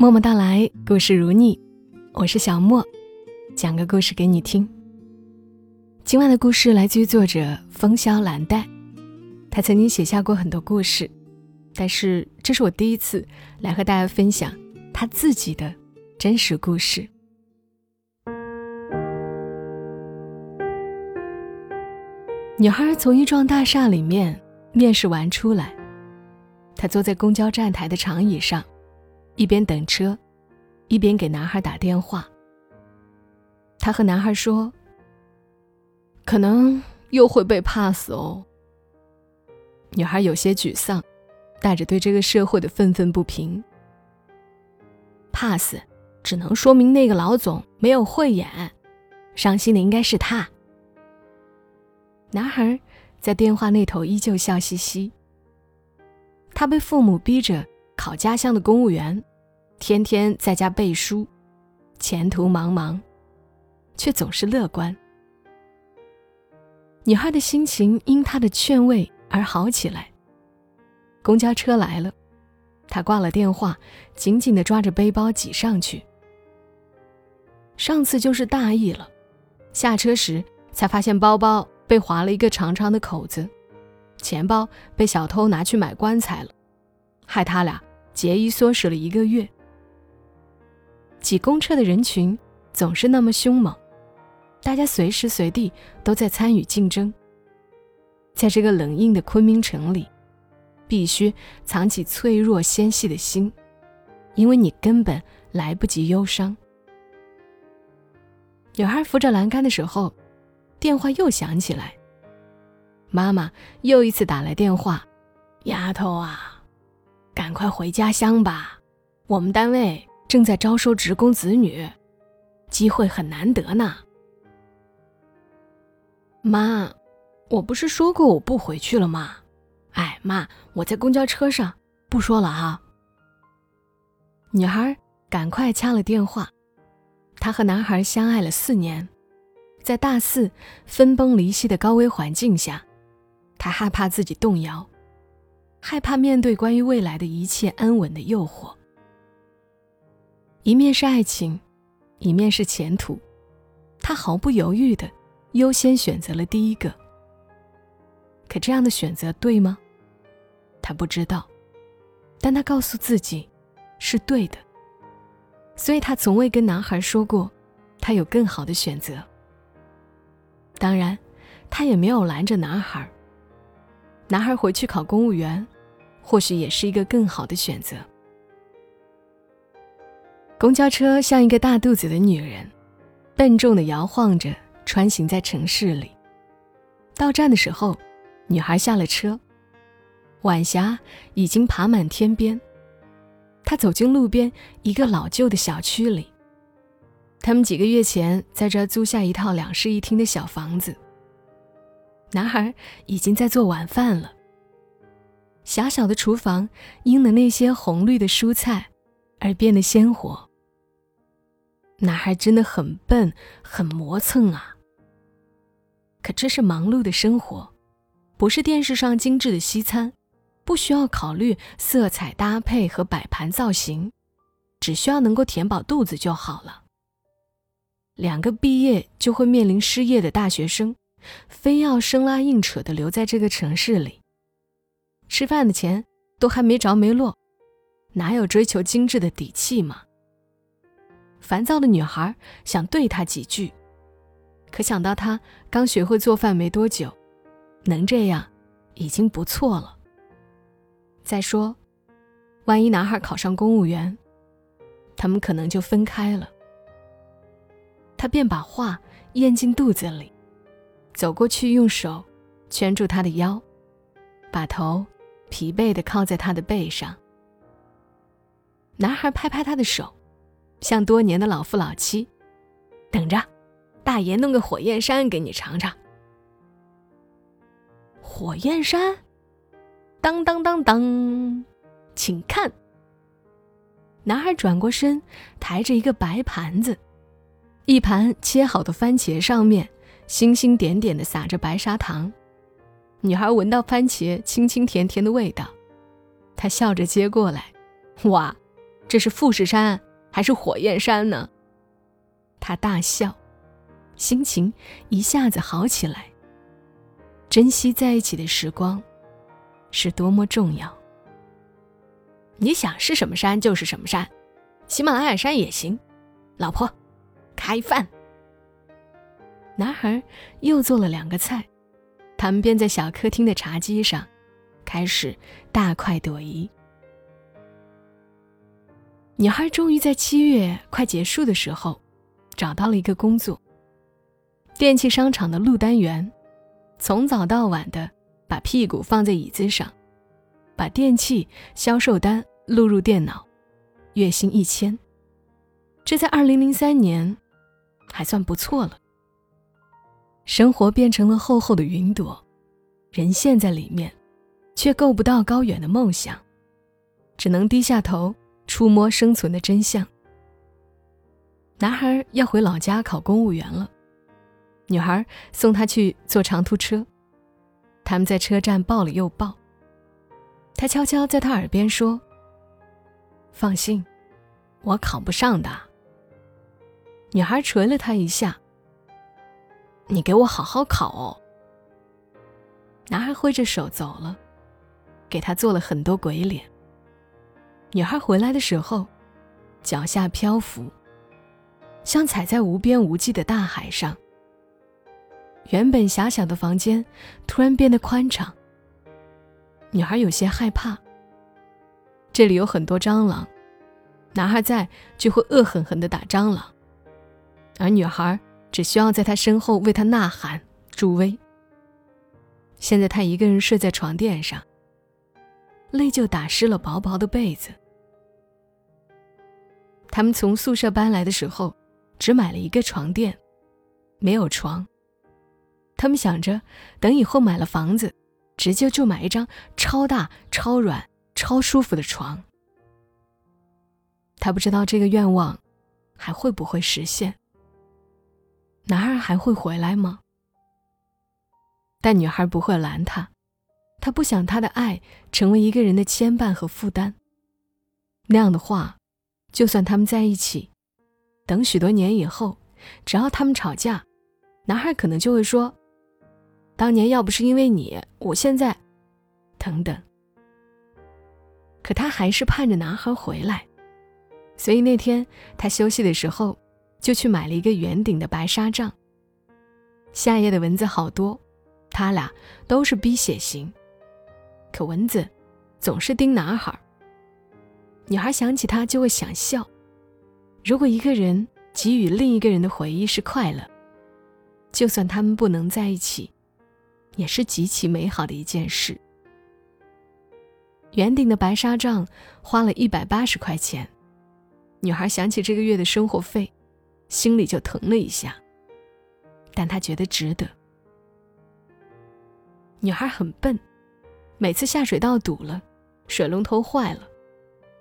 默默到来，故事如你，我是小莫，讲个故事给你听。今晚的故事来自于作者风萧兰黛，他曾经写下过很多故事，但是这是我第一次来和大家分享他自己的真实故事。女孩从一幢大厦里面面试完出来，她坐在公交站台的长椅上，一边等车，一边给男孩打电话。她和男孩说：“可能又会被 pass 哦。”女孩有些沮丧，带着对这个社会的愤愤不平。pass 只能说明那个老总没有慧眼，伤心的应该是他。男孩在电话那头依旧笑嘻嘻。他被父母逼着考家乡的公务员，天天在家背书，前途茫茫，却总是乐观。女孩的心情因他的劝慰而好起来。公交车来了，他挂了电话，紧紧地抓着背包挤上去。上次就是大意了，下车时才发现包包。被划了一个长长的口子，钱包被小偷拿去买棺材了，害他俩节衣缩食了一个月。挤公车的人群总是那么凶猛，大家随时随地都在参与竞争。在这个冷硬的昆明城里，必须藏起脆弱纤细的心，因为你根本来不及忧伤。女孩扶着栏杆的时候。电话又响起来，妈妈又一次打来电话：“丫头啊，赶快回家乡吧，我们单位正在招收职工子女，机会很难得呢。”妈，我不是说过我不回去了吗？哎，妈，我在公交车上，不说了哈。女孩赶快掐了电话，她和男孩相爱了四年。在大四分崩离析的高危环境下，她害怕自己动摇，害怕面对关于未来的一切安稳的诱惑。一面是爱情，一面是前途，他毫不犹豫的优先选择了第一个。可这样的选择对吗？他不知道，但他告诉自己是对的。所以他从未跟男孩说过，他有更好的选择。当然，他也没有拦着男孩。男孩回去考公务员，或许也是一个更好的选择。公交车像一个大肚子的女人，笨重的摇晃着穿行在城市里。到站的时候，女孩下了车。晚霞已经爬满天边。她走进路边一个老旧的小区里。他们几个月前在这儿租下一套两室一厅的小房子。男孩已经在做晚饭了。狭小的厨房因了那些红绿的蔬菜而变得鲜活。男孩真的很笨，很磨蹭啊。可这是忙碌的生活，不是电视上精致的西餐，不需要考虑色彩搭配和摆盘造型，只需要能够填饱肚子就好了。两个毕业就会面临失业的大学生，非要生拉硬扯的留在这个城市里。吃饭的钱都还没着没落，哪有追求精致的底气嘛？烦躁的女孩想对他几句，可想到他刚学会做饭没多久，能这样已经不错了。再说，万一男孩考上公务员，他们可能就分开了。他便把话咽进肚子里，走过去，用手圈住他的腰，把头疲惫地靠在他的背上。男孩拍拍他的手，像多年的老夫老妻，等着，大爷弄个火焰山给你尝尝。火焰山，当当当当，请看。男孩转过身，抬着一个白盘子。一盘切好的番茄上面，星星点点的撒着白砂糖。女孩闻到番茄清清甜甜的味道，她笑着接过来：“哇，这是富士山还是火焰山呢？他大笑，心情一下子好起来。珍惜在一起的时光，是多么重要。你想是什么山就是什么山，喜马拉雅山也行。老婆，开饭。男孩又做了两个菜，他们便在小客厅的茶几上开始大快朵颐。女孩终于在七月快结束的时候，找到了一个工作。电器商场的录单员。从早到晚的把屁股放在椅子上，把电器销售单录入电脑，月薪一千。这在二零零三年还算不错了。生活变成了厚厚的云朵，人陷在里面，却够不到高远的梦想，只能低下头触摸生存的真相。男孩要回老家考公务员了。女孩送他去坐长途车，他们在车站抱了又抱。他悄悄在他耳边说：“放心，我考不上的。”女孩捶了他一下：“你给我好好考哦。”男孩挥着手走了，给他做了很多鬼脸。女孩回来的时候，脚下漂浮，像踩在无边无际的大海上。原本狭小的房间突然变得宽敞。女孩有些害怕。这里有很多蟑螂，男孩在就会恶狠狠地打蟑螂，而女孩只需要在他身后为他呐喊助威。现在他一个人睡在床垫上，泪就打湿了薄薄的被子。他们从宿舍搬来的时候，只买了一个床垫，没有床。他们想着，等以后买了房子，直接就买一张超大、超软、超舒服的床。他不知道这个愿望还会不会实现。男孩还会回来吗？但女孩不会拦他，他不想他的爱成为一个人的牵绊和负担。那样的话，就算他们在一起，等许多年以后，只要他们吵架，男孩可能就会说。当年要不是因为你，我现在，等等。可他还是盼着男孩回来，所以那天他休息的时候，就去买了一个圆顶的白纱帐。夏夜的蚊子好多，他俩都是逼血型，可蚊子总是叮男孩。女孩想起他就会想笑。如果一个人给予另一个人的回忆是快乐，就算他们不能在一起。也是极其美好的一件事。圆顶的白纱帐花了一百八十块钱，女孩想起这个月的生活费，心里就疼了一下。但她觉得值得。女孩很笨，每次下水道堵了，水龙头坏了，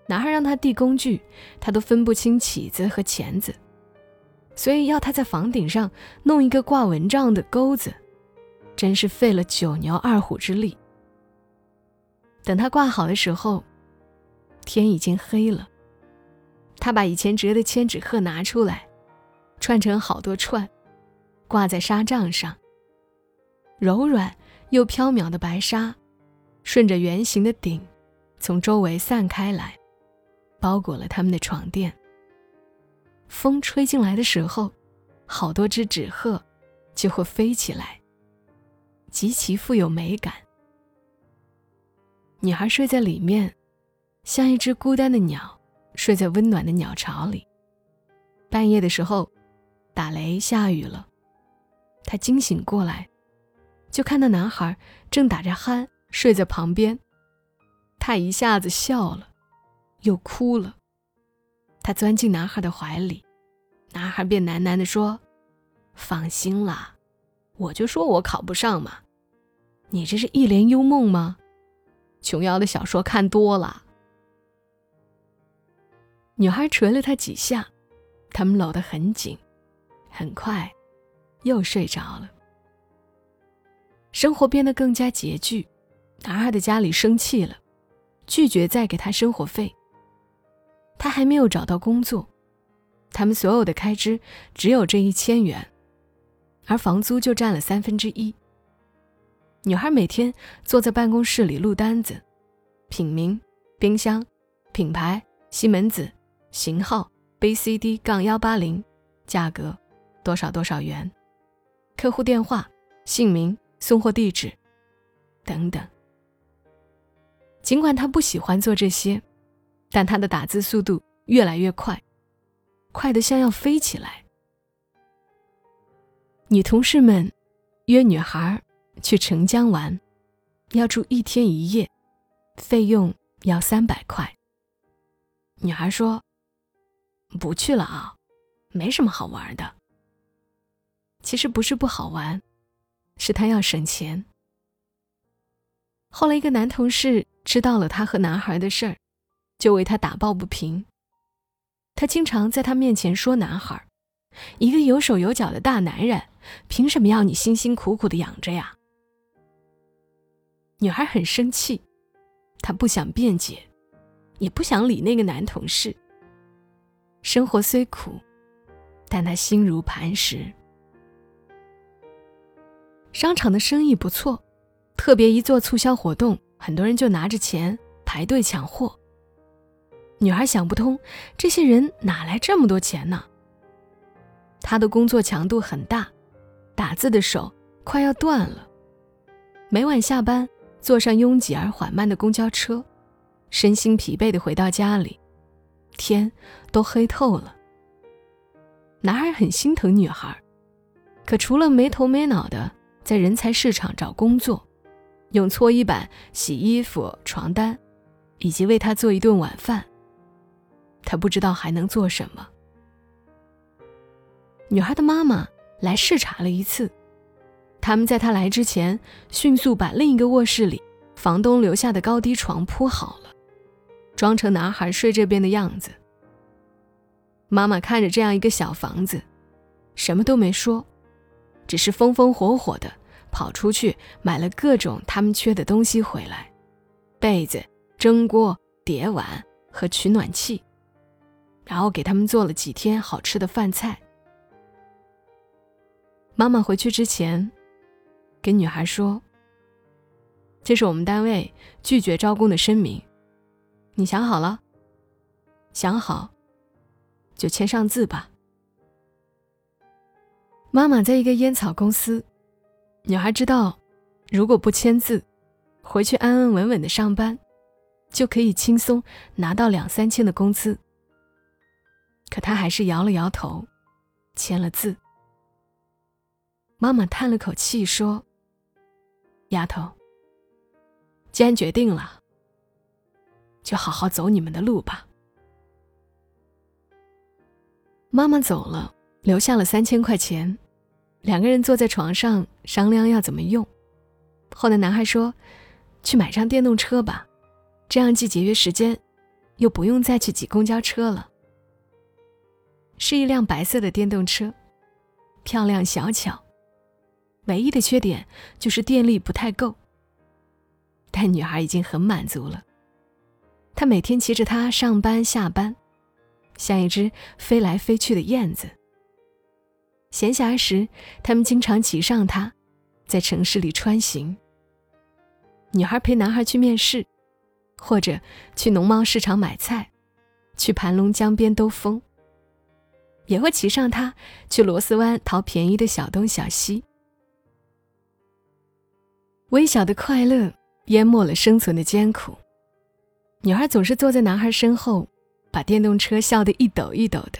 男孩让他递工具，他都分不清起子和钳子，所以要他在房顶上弄一个挂蚊帐的钩子。真是费了九牛二虎之力。等他挂好的时候，天已经黑了。他把以前折的千纸鹤拿出来，串成好多串，挂在纱帐上。柔软又飘渺的白纱，顺着圆形的顶，从周围散开来，包裹了他们的床垫。风吹进来的时候，好多只纸鹤就会飞起来。极其富有美感。女孩睡在里面，像一只孤单的鸟，睡在温暖的鸟巢里。半夜的时候，打雷下雨了，她惊醒过来，就看到男孩正打着鼾睡在旁边。她一下子笑了，又哭了。她钻进男孩的怀里，男孩便喃喃地说：“放心啦。”我就说我考不上嘛，你这是一帘幽梦吗？琼瑶的小说看多了。女孩捶了他几下，他们搂得很紧，很快又睡着了。生活变得更加拮据，男孩的家里生气了，拒绝再给他生活费。他还没有找到工作，他们所有的开支只有这一千元，而房租就占了三分之一。女孩每天坐在办公室里录单子，品名、冰箱、品牌、西门子、型号、B C D 杠幺八零，价格多少多少元，客户电话、姓名、送货地址等等。尽管他不喜欢做这些，但他的打字速度越来越快，快得像要飞起来。女同事们约女孩。去澄江玩，要住一天一夜，费用要三百块。女孩说：“不去了啊，没什么好玩的。”其实不是不好玩，是她要省钱。后来一个男同事知道了她和男孩的事儿，就为她打抱不平。他经常在她面前说：“男孩，一个有手有脚的大男人，凭什么要你辛辛苦苦的养着呀？”女孩很生气，她不想辩解，也不想理那个男同事。生活虽苦，但她心如磐石。商场的生意不错，特别一做促销活动，很多人就拿着钱排队抢货。女孩想不通，这些人哪来这么多钱呢？她的工作强度很大，打字的手快要断了，每晚下班。坐上拥挤而缓慢的公交车，身心疲惫的回到家里，天都黑透了。男孩很心疼女孩，可除了没头没脑的在人才市场找工作，用搓衣板洗衣服、床单，以及为她做一顿晚饭，他不知道还能做什么。女孩的妈妈来视察了一次。他们在他来之前，迅速把另一个卧室里房东留下的高低床铺好了，装成男孩睡这边的样子。妈妈看着这样一个小房子，什么都没说，只是风风火火的跑出去买了各种他们缺的东西回来：被子、蒸锅、碟碗和取暖器，然后给他们做了几天好吃的饭菜。妈妈回去之前。跟女孩说：“这是我们单位拒绝招工的声明，你想好了？想好，就签上字吧。”妈妈在一个烟草公司，女孩知道，如果不签字，回去安安稳稳的上班，就可以轻松拿到两三千的工资。可她还是摇了摇头，签了字。妈妈叹了口气说。丫头，既然决定了，就好好走你们的路吧。妈妈走了，留下了三千块钱，两个人坐在床上商量要怎么用。后来男孩说：“去买辆电动车吧，这样既节约时间，又不用再去挤公交车了。”是一辆白色的电动车，漂亮小巧。唯一的缺点就是电力不太够，但女孩已经很满足了。她每天骑着它上班下班，像一只飞来飞去的燕子。闲暇时，他们经常骑上它，在城市里穿行。女孩陪男孩去面试，或者去农贸市场买菜，去盘龙江边兜风，也会骑上它去螺丝湾淘便宜的小东小西。微小的快乐淹没了生存的艰苦。女孩总是坐在男孩身后，把电动车笑得一抖一抖的。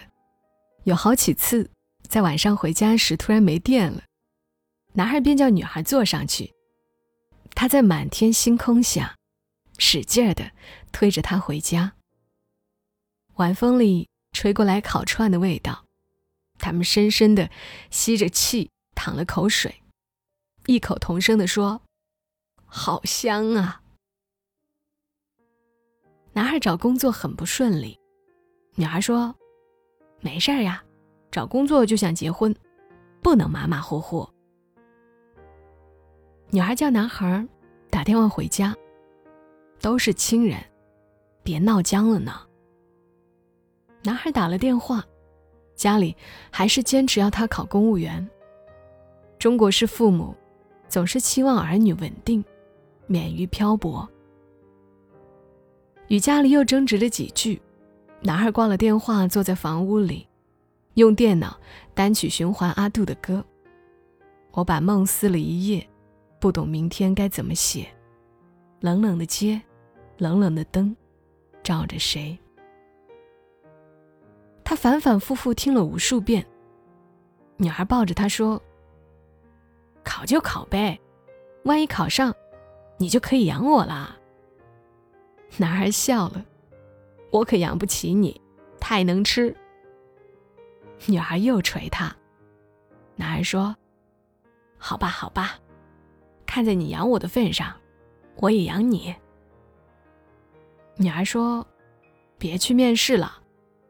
有好几次，在晚上回家时突然没电了，男孩便叫女孩坐上去。他在满天星空下，使劲儿的推着她回家。晚风里吹过来烤串的味道，他们深深的吸着气，淌了口水，异口同声的说。好香啊！男孩找工作很不顺利，女孩说：“没事儿呀，找工作就想结婚，不能马马虎虎。”女孩叫男孩打电话回家，都是亲人，别闹僵了呢。男孩打了电话，家里还是坚持要他考公务员。中国式父母总是期望儿女稳定，免于漂泊。与家里又争执了几句，男孩挂了电话，坐在房屋里，用电脑单曲循环阿杜的歌。我把梦撕了一夜，不懂明天该怎么写。冷冷的街，冷冷的灯，照着谁？他反反复复听了无数遍。女孩抱着他说：“考就考呗，万一考上，你就可以养我啦。”男孩笑了：“我可养不起你，太能吃。”女孩又捶他。男孩说：“好吧，好吧，看在你养我的份上。”我也养你。女孩说：“别去面试了，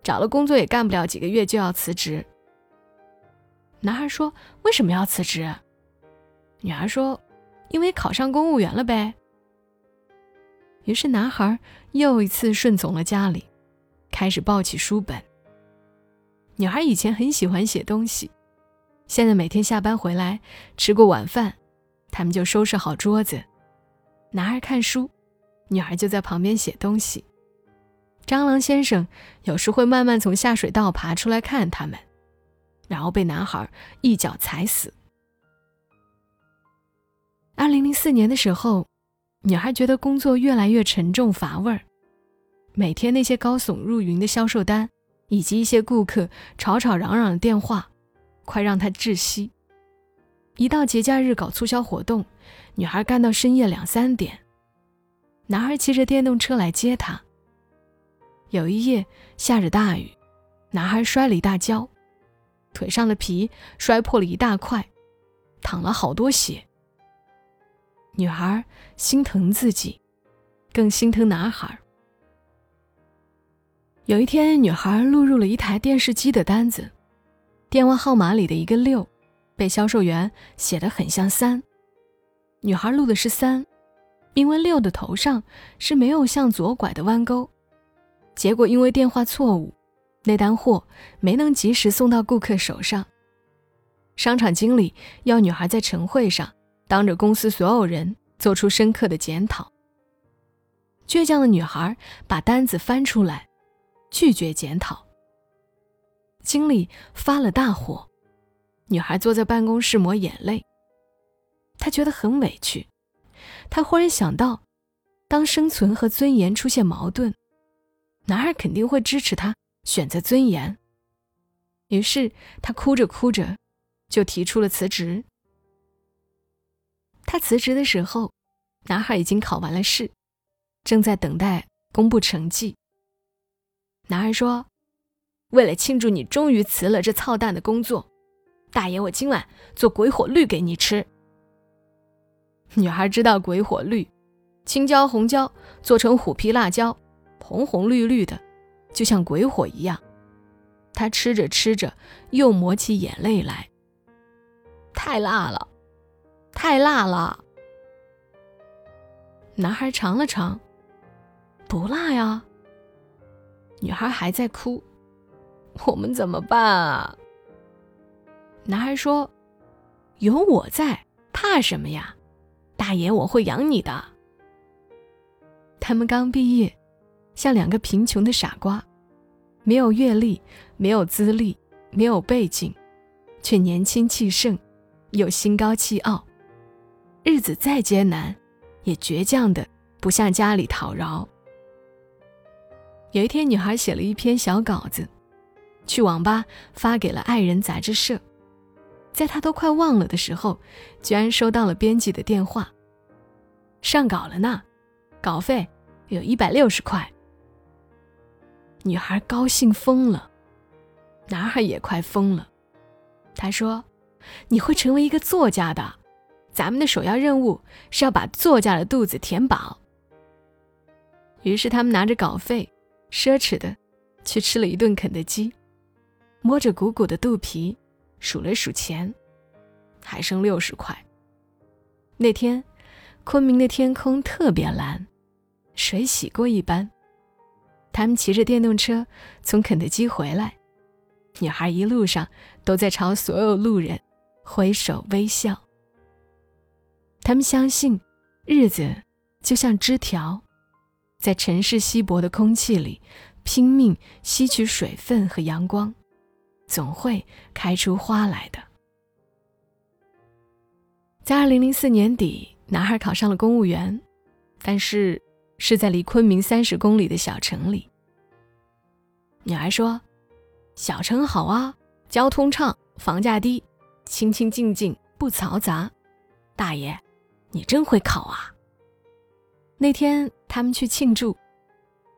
找了工作也干不了几个月就要辞职。”男孩说：“为什么要辞职？”女孩说：“因为考上公务员了呗。”于是男孩又一次顺从了家里，开始抱起书本。女孩以前很喜欢写东西，现在每天下班回来吃过晚饭，他们就收拾好桌子。男孩看书，女孩就在旁边写东西。蟑螂先生有时会慢慢从下水道爬出来看他们，然后被男孩一脚踩死。二零零四年的时候，女孩觉得工作越来越沉重乏味儿，每天那些高耸入云的销售单，以及一些顾客吵吵嚷嚷的电话，快让她窒息。一到节假日搞促销活动。女孩干到深夜两三点，男孩骑着电动车来接她。有一夜下着大雨，男孩摔了一大跤，腿上的皮摔破了一大块，淌了好多血。女孩心疼自己，更心疼男孩。有一天，女孩录入了一台电视机的单子，电话号码里的一个六，被销售员写得很像三。女孩录的是三，因为六的头上是没有向左拐的弯钩。结果因为电话错误，那单货没能及时送到顾客手上。商场经理要女孩在晨会上当着公司所有人做出深刻的检讨。倔强的女孩把单子翻出来，拒绝检讨。经理发了大火，女孩坐在办公室抹眼泪。她觉得很委屈，她忽然想到，当生存和尊严出现矛盾，男孩肯定会支持他选择尊严。于是他哭着哭着，就提出了辞职。他辞职的时候，男孩已经考完了试，正在等待公布成绩。男孩说：“为了庆祝你终于辞了这操蛋的工作，大爷，我今晚做鬼火绿给你吃。”女孩知道鬼火绿，青椒红椒做成虎皮辣椒，红红绿绿的，就像鬼火一样。她吃着吃着，又抹起眼泪来。太辣了，太辣了。男孩尝了尝，不辣呀。女孩还在哭，我们怎么办啊？男孩说：“有我在，怕什么呀？”大爷，我会养你的。他们刚毕业，像两个贫穷的傻瓜，没有阅历，没有资历，没有背景，却年轻气盛，又心高气傲。日子再艰难，也倔强的不向家里讨饶。有一天，女孩写了一篇小稿子，去网吧发给了《爱人》杂志社。在她都快忘了的时候，居然收到了编辑的电话。上稿了呢，稿费有一百六十块。女孩高兴疯了，男孩也快疯了。他说：“你会成为一个作家的，咱们的首要任务是要把作家的肚子填饱。”于是他们拿着稿费，奢侈的去吃了一顿肯德基，摸着鼓鼓的肚皮。数了数钱，还剩六十块。那天，昆明的天空特别蓝，水洗过一般。他们骑着电动车从肯德基回来，女孩一路上都在朝所有路人挥手微笑。他们相信，日子就像枝条，在城市稀薄的空气里拼命吸取水分和阳光，总会开出花来的。在二零零四年底，男孩考上了公务员，但是。是在离昆明三十公里的小城里。女孩说：“小城好啊，交通畅，房价低，清清静静，不嘈杂。”大爷，你真会考啊！那天他们去庆祝，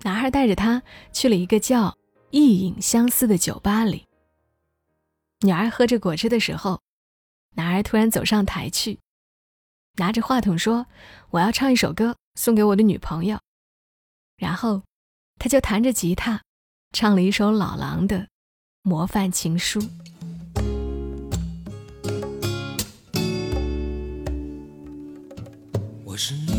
男孩带着她去了一个叫“一影相思”的酒吧里。女儿喝着果汁的时候，男孩突然走上台去，拿着话筒说：“我要唱一首歌。”送给我的女朋友，然后他就弹着吉他，唱了一首老狼的模范情书。我是你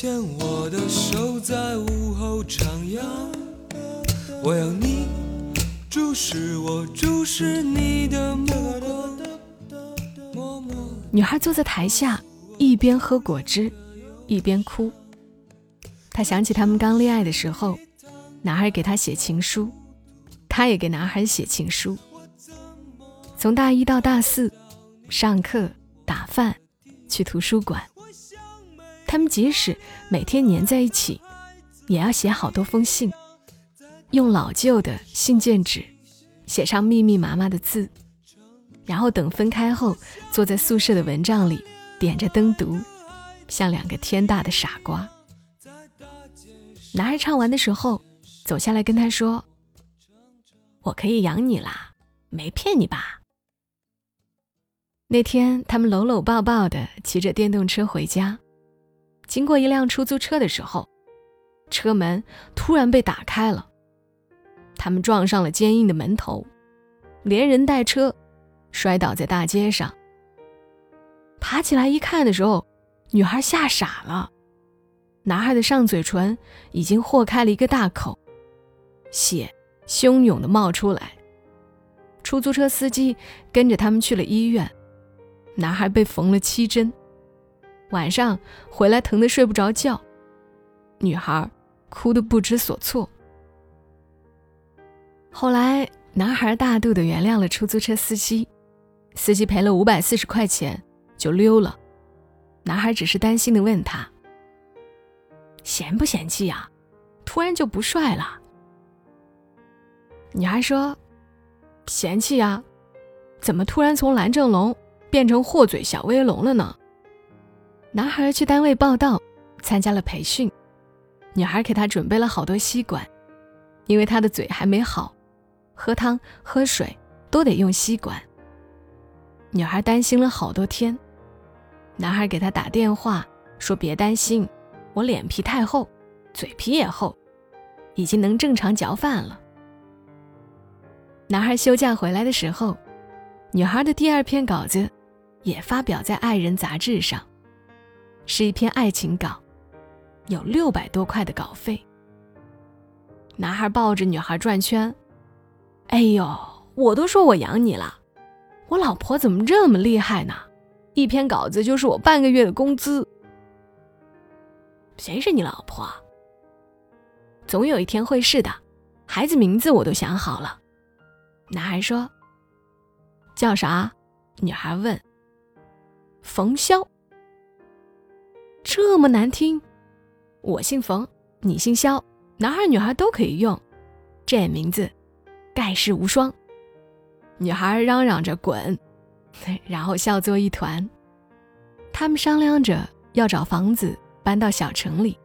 牵我的手在午后徜徉，我要你注视我注视你的目光。女孩坐在台下，一边喝果汁，一边哭。她想起他们刚恋爱的时候，男孩给她写情书，她也给男孩写情书。从大一到大四，上课、打饭、去图书馆，他们即使每天黏在一起，也要写好多封信，用老旧的信件纸写上密密麻麻的字，然后等分开后，坐在宿舍的蚊帐里点着灯读，像两个天大的傻瓜。男孩唱完的时候，走下来跟他说：“我可以养你啦，没骗你吧？”那天他们搂搂抱抱的骑着电动车回家，经过一辆出租车的时候，车门突然被打开了，他们撞上了坚硬的门头，连人带车摔倒在大街上。爬起来一看的时候，女孩吓傻了。男孩的上嘴唇已经豁开了一个大口，血汹涌的冒出来。出租车司机跟着他们去了医院，男孩被缝了七针，晚上回来疼得睡不着觉，女孩哭得不知所措。后来，男孩大度的原谅了出租车司机，司机赔了五百四十块钱就溜了。男孩只是担心的问他。嫌不嫌弃呀？突然就不帅了。女孩说：“嫌弃呀，怎么突然从蓝正龙变成货嘴小威龙了呢？”男孩去单位报道，参加了培训。女孩给他准备了好多吸管，因为他的嘴还没好，喝汤喝水都得用吸管。女孩担心了好多天。男孩给她打电话说：“别担心。”我脸皮太厚，嘴皮也厚，已经能正常嚼饭了。男孩休假回来的时候，女孩的第二篇稿子也发表在《爱人》杂志上，是一篇爱情稿，有六百多块的稿费。男孩抱着女孩转圈，哎呦，我都说我养你了，我老婆怎么这么厉害呢？一篇稿子就是我半个月的工资。谁是你老婆？总有一天会是的，孩子名字我都想好了。男孩说：“叫啥？”女孩问。“冯潇。”这么难听？我姓冯，你姓肖，男孩女孩都可以用，这名字盖世无双。女孩嚷嚷着滚，然后笑作一团。他们商量着要找房子。搬到小城里，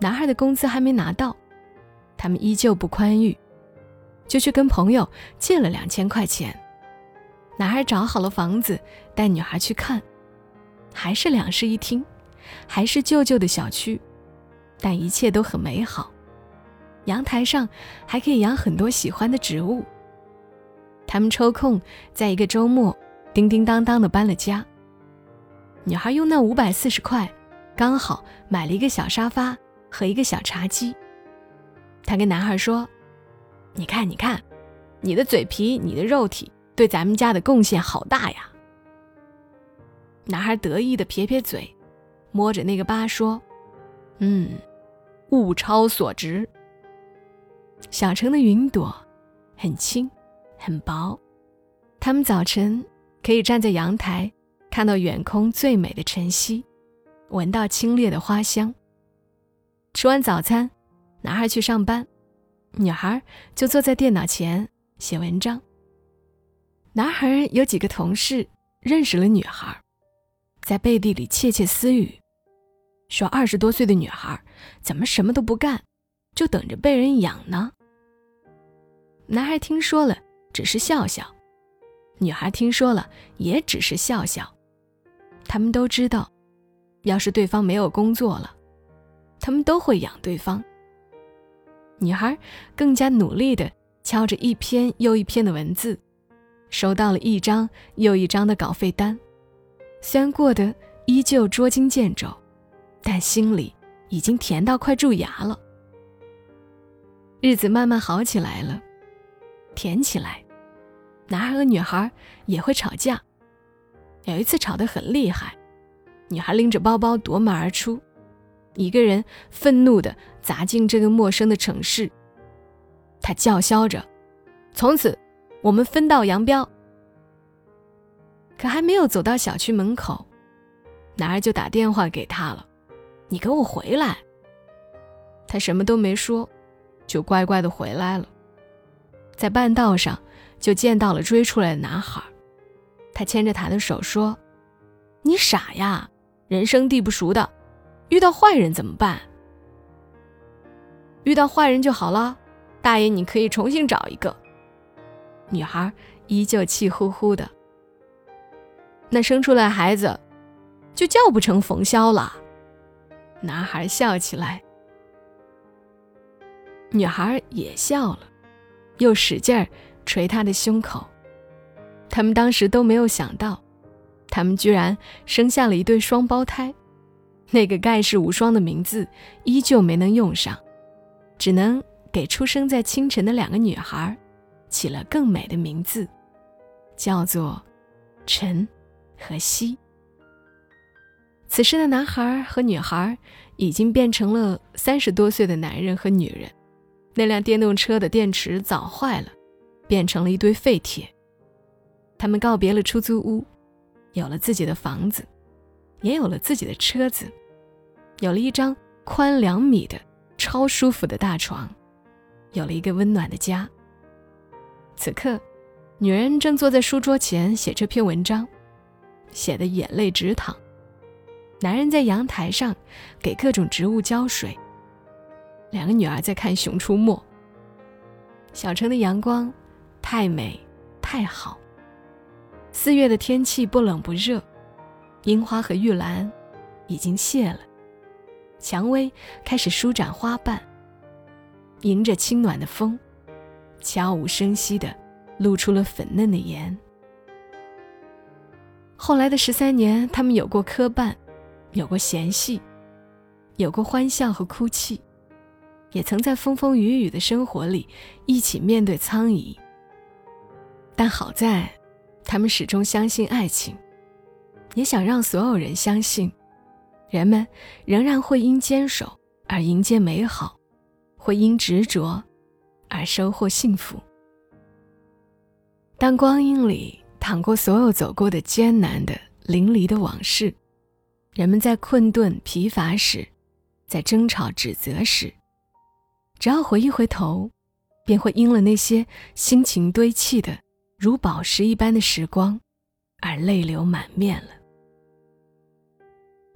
男孩的工资还没拿到，他们依旧不宽裕，就去跟朋友借了两千块钱。男孩找好了房子，带女孩去看，还是两室一厅，还是旧旧的小区，但一切都很美好。阳台上还可以养很多喜欢的植物。他们抽空在一个周末，叮叮当当的搬了家。女孩用那五百四十块，刚好买了一个小沙发和一个小茶几。她跟男孩说：“你看，你看，你的嘴皮，你的肉体，对咱们家的贡献好大呀。”男孩得意的撇撇嘴，摸着那个疤说：“嗯，物超所值。”小城的云朵很轻，很薄。他们早晨可以站在阳台，看到远空最美的晨曦，闻到清冽的花香。吃完早餐，男孩去上班，女孩就坐在电脑前写文章。男孩有几个同事认识了女孩，在背地里窃窃私语，说二十多岁的女孩怎么什么都不干。就等着被人养呢。男孩听说了，只是笑笑；女孩听说了，也只是笑笑。他们都知道，要是对方没有工作了，他们都会养对方。女孩更加努力地敲着一篇又一篇的文字，收到了一张又一张的稿费单。虽然过得依旧捉襟见肘，但心里已经甜到快蛀牙了。日子慢慢好起来了，甜起来。男孩和女孩也会吵架。有一次吵得很厉害，女孩拎着包包夺门而出，一个人愤怒地砸进这个陌生的城市。她叫嚣着：“从此，我们分道扬镳。”可还没有走到小区门口，男孩就打电话给她了：“你给我回来！”他什么都没说。就乖乖的回来了，在半道上就见到了追出来的男孩，他牵着他的手说：“你傻呀，人生地不熟的，遇到坏人怎么办？遇到坏人就好了，大爷你可以重新找一个。”女孩依旧气呼呼的。那生出来孩子，就叫不成冯潇了。男孩笑起来。女孩也笑了，又使劲儿捶他的胸口。他们当时都没有想到，他们居然生下了一对双胞胎。那个盖世无双的名字依旧没能用上，只能给出生在清晨的两个女孩起了更美的名字，叫做陈和希。此时的男孩和女孩已经变成了三十多岁的男人和女人。那辆电动车的电池早坏了，变成了一堆废铁。他们告别了出租屋，有了自己的房子，也有了自己的车子，有了一张宽两米的超舒服的大床，有了一个温暖的家。此刻，女人正坐在书桌前写这篇文章，写的眼泪直淌。男人在阳台上给各种植物浇水。两个女儿在看《熊出没》。小城的阳光太美太好。四月的天气不冷不热，樱花和玉兰已经谢了，蔷薇开始舒展花瓣，迎着清暖的风，悄无声息地露出了粉嫩的颜。后来的十三年，他们有过磕绊，有过嫌隙，有过欢笑和哭泣。也曾在风风雨雨的生活里一起面对苍夷，但好在，他们始终相信爱情，也想让所有人相信，人们仍然会因坚守而迎接美好，会因执着而收获幸福。当光阴里淌过所有走过的艰难的淋漓的往事，人们在困顿疲乏时，在争吵指责时。只要回一回头，便会因了那些心情堆砌的如宝石一般的时光，而泪流满面了。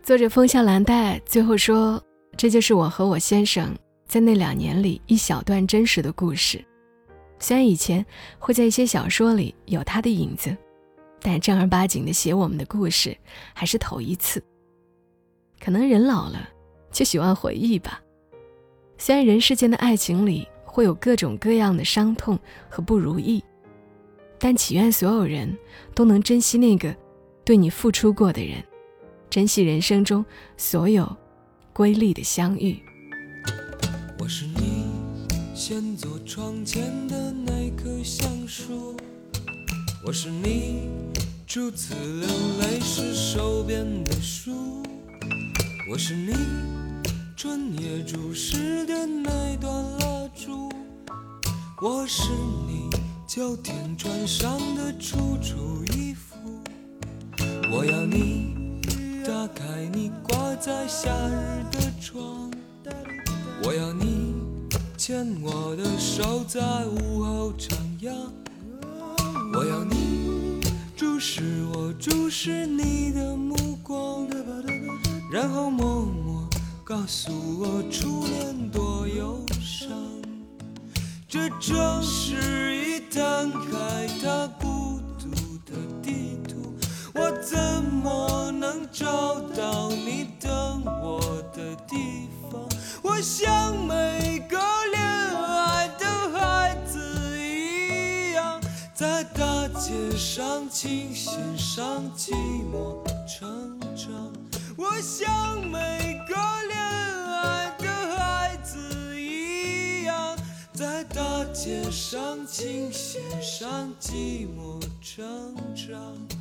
作者风向蓝带最后说：“这就是我和我先生在那两年里一小段真实的故事。虽然以前会在一些小说里有他的影子，但正儿八经的写我们的故事还是头一次。可能人老了，就喜欢回忆吧。虽然人世间的爱情里会有各种各样的伤痛和不如意，但祈愿所有人都能珍惜那个对你付出过的人，珍惜人生中所有瑰丽的相遇。我是你先坐窗前的那棵橡树，我是你初次流泪时手边的书，我是你春夜注视的那段蜡烛，我是你秋天穿上的楚楚衣服，我要你打开你挂在夏日的窗。我要你牵我的手，在午后徜徉。我要你注视我，注视你的目光，然后默默告诉我初恋多忧伤。这城市已摊开它孤独的地图，我怎么能找到你等我的地方？我像每个恋爱的孩子一样，在大街上、琴弦上寂寞成长。我像每个恋爱的孩子一样，在大街上、琴弦上寂寞成长。